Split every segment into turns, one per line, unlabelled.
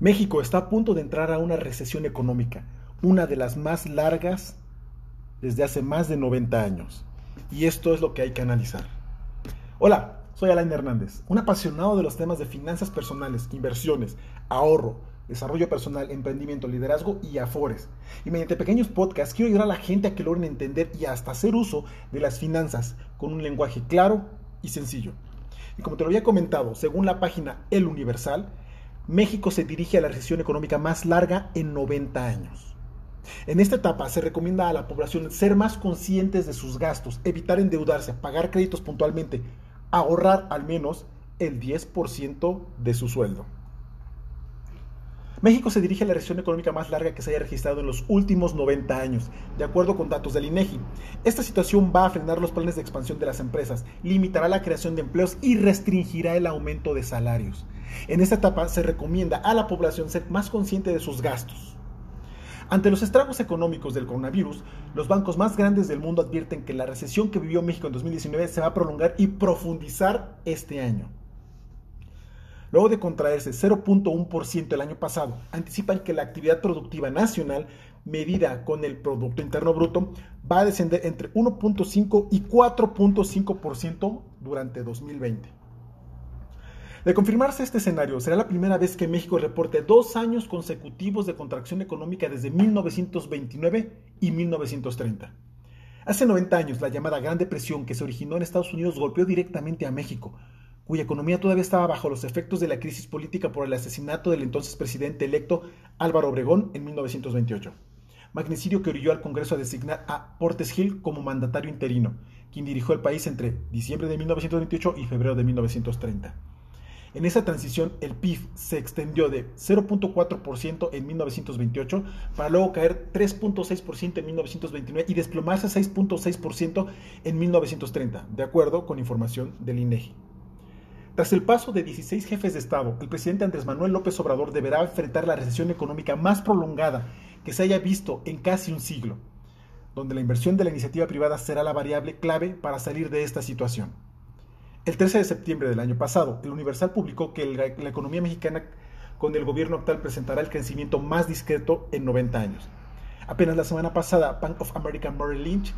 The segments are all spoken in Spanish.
México está a punto de entrar a una recesión económica, una de las más largas desde hace más de 90 años. Y esto es lo que hay que analizar. Hola, soy Alain Hernández, un apasionado de los temas de finanzas personales, inversiones, ahorro, desarrollo personal, emprendimiento, liderazgo y afores. Y mediante pequeños podcasts quiero ayudar a la gente a que logren entender y hasta hacer uso de las finanzas con un lenguaje claro y sencillo. Y como te lo había comentado, según la página El Universal, México se dirige a la recesión económica más larga en 90 años. En esta etapa se recomienda a la población ser más conscientes de sus gastos, evitar endeudarse, pagar créditos puntualmente, ahorrar al menos el 10% de su sueldo. México se dirige a la recesión económica más larga que se haya registrado en los últimos 90 años, de acuerdo con datos del INEGI. Esta situación va a frenar los planes de expansión de las empresas, limitará la creación de empleos y restringirá el aumento de salarios. En esta etapa se recomienda a la población ser más consciente de sus gastos. Ante los estragos económicos del coronavirus, los bancos más grandes del mundo advierten que la recesión que vivió México en 2019 se va a prolongar y profundizar este año. Luego de contraerse 0.1% el año pasado, anticipan que la actividad productiva nacional, medida con el Producto Interno Bruto, va a descender entre 1.5 y 4.5% durante 2020. De confirmarse este escenario, será la primera vez que México reporte dos años consecutivos de contracción económica desde 1929 y 1930. Hace 90 años, la llamada Gran Depresión que se originó en Estados Unidos golpeó directamente a México, cuya economía todavía estaba bajo los efectos de la crisis política por el asesinato del entonces presidente electo Álvaro Obregón en 1928. Magnicidio que orilló al Congreso a designar a Portes Gil como mandatario interino, quien dirigió el país entre diciembre de 1928 y febrero de 1930. En esa transición, el PIB se extendió de 0.4% en 1928 para luego caer 3.6% en 1929 y desplomarse a 6.6% en 1930, de acuerdo con información del INEGI. Tras el paso de 16 jefes de Estado, el presidente Andrés Manuel López Obrador deberá enfrentar la recesión económica más prolongada que se haya visto en casi un siglo, donde la inversión de la iniciativa privada será la variable clave para salir de esta situación. El 13 de septiembre del año pasado, el Universal publicó que la, economía mexicana con el gobierno actual presentará el crecimiento más discreto en 90 años. Apenas la semana pasada, Bank of America Merrill Lynch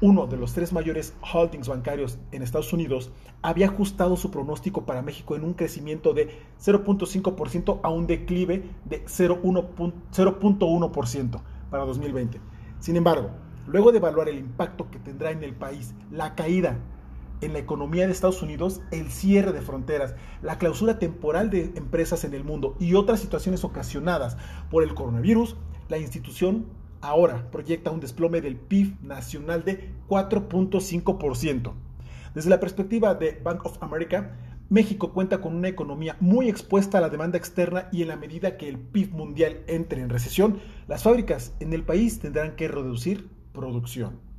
uno de los tres mayores holdings bancarios en Estados Unidos, había ajustado su pronóstico para México en un crecimiento de 0.5% a un declive de 0.1% para 2020. Sin embargo, luego de evaluar el impacto que tendrá en el país la caída en la economía de Estados Unidos, el cierre de fronteras, la clausura temporal de empresas en el mundo y otras situaciones ocasionadas por el coronavirus, la institución ahora proyecta un desplome del PIB nacional de 4.5%. Desde la perspectiva de Bank of America, México cuenta con una economía muy expuesta a la demanda externa y en la medida que el PIB mundial entre en recesión, las fábricas en el país tendrán que reducir producción.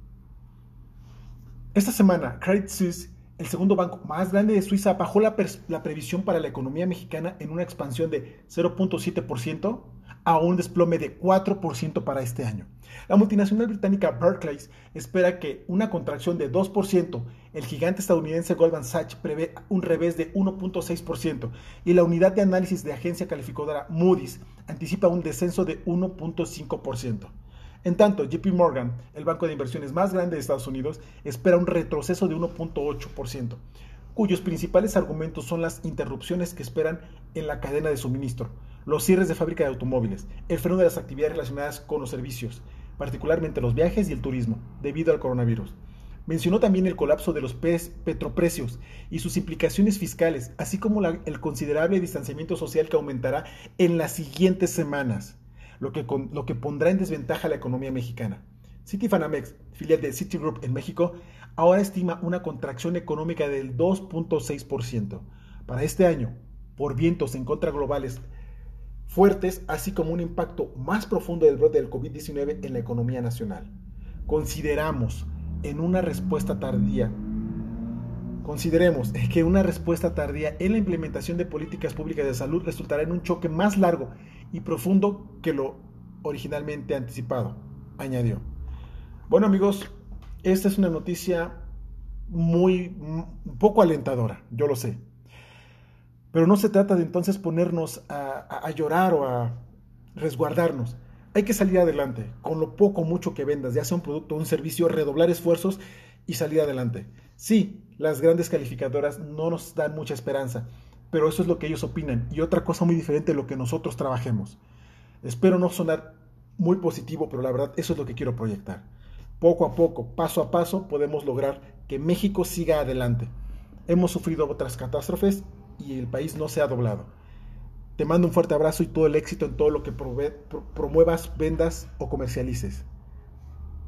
Esta semana, Credit Suisse, el segundo banco más grande de Suiza, bajó la, previsión para la economía mexicana en una expansión de 0.7% a un desplome de 4% para este año. La multinacional británica Barclays espera que una contracción de 2%, el gigante estadounidense Goldman Sachs prevé un revés de 1.6% y la unidad de análisis de agencia calificadora Moody's anticipa un descenso de 1.5%. En tanto, JP Morgan, el banco de inversiones más grande de Estados Unidos, espera un retroceso de 1.8%, cuyos principales argumentos son las interrupciones que esperan en la cadena de suministro, los cierres de fábrica de automóviles, el freno de las actividades relacionadas con los servicios, particularmente los viajes y el turismo, debido al coronavirus. Mencionó también el colapso de los petroprecios y sus implicaciones fiscales, así como el considerable distanciamiento social que aumentará en las siguientes semanas, lo que, lo que pondrá en desventaja a la economía mexicana. Citibanamex, filial de Citigroup en México, ahora estima una contracción económica del 2.6%. Para este año, por vientos en contra globales fuertes, así como un impacto más profundo del brote del COVID-19 en la economía nacional. Consideramos en una respuesta tardía, consideremos que una respuesta tardía en la implementación de políticas públicas de salud resultará en un choque más largo y profundo que lo originalmente anticipado, añadió. Bueno amigos, esta es una noticia muy poco alentadora, yo lo sé. Pero no se trata de entonces ponernos a, llorar o a resguardarnos. Hay que salir adelante, con lo poco o mucho que vendas, ya sea un producto o un servicio, redoblar esfuerzos y salir adelante. Sí, las grandes calificadoras no nos dan mucha esperanza, pero eso es lo que ellos opinan y otra cosa muy diferente de lo que nosotros trabajemos. Espero no sonar muy positivo, pero la verdad eso es lo que quiero proyectar. Poco a poco, paso a paso, podemos lograr que México siga adelante. Hemos sufrido otras catástrofes y el país no se ha doblado. Te mando un fuerte abrazo y todo el éxito en todo lo que promuevas, vendas o comercialices.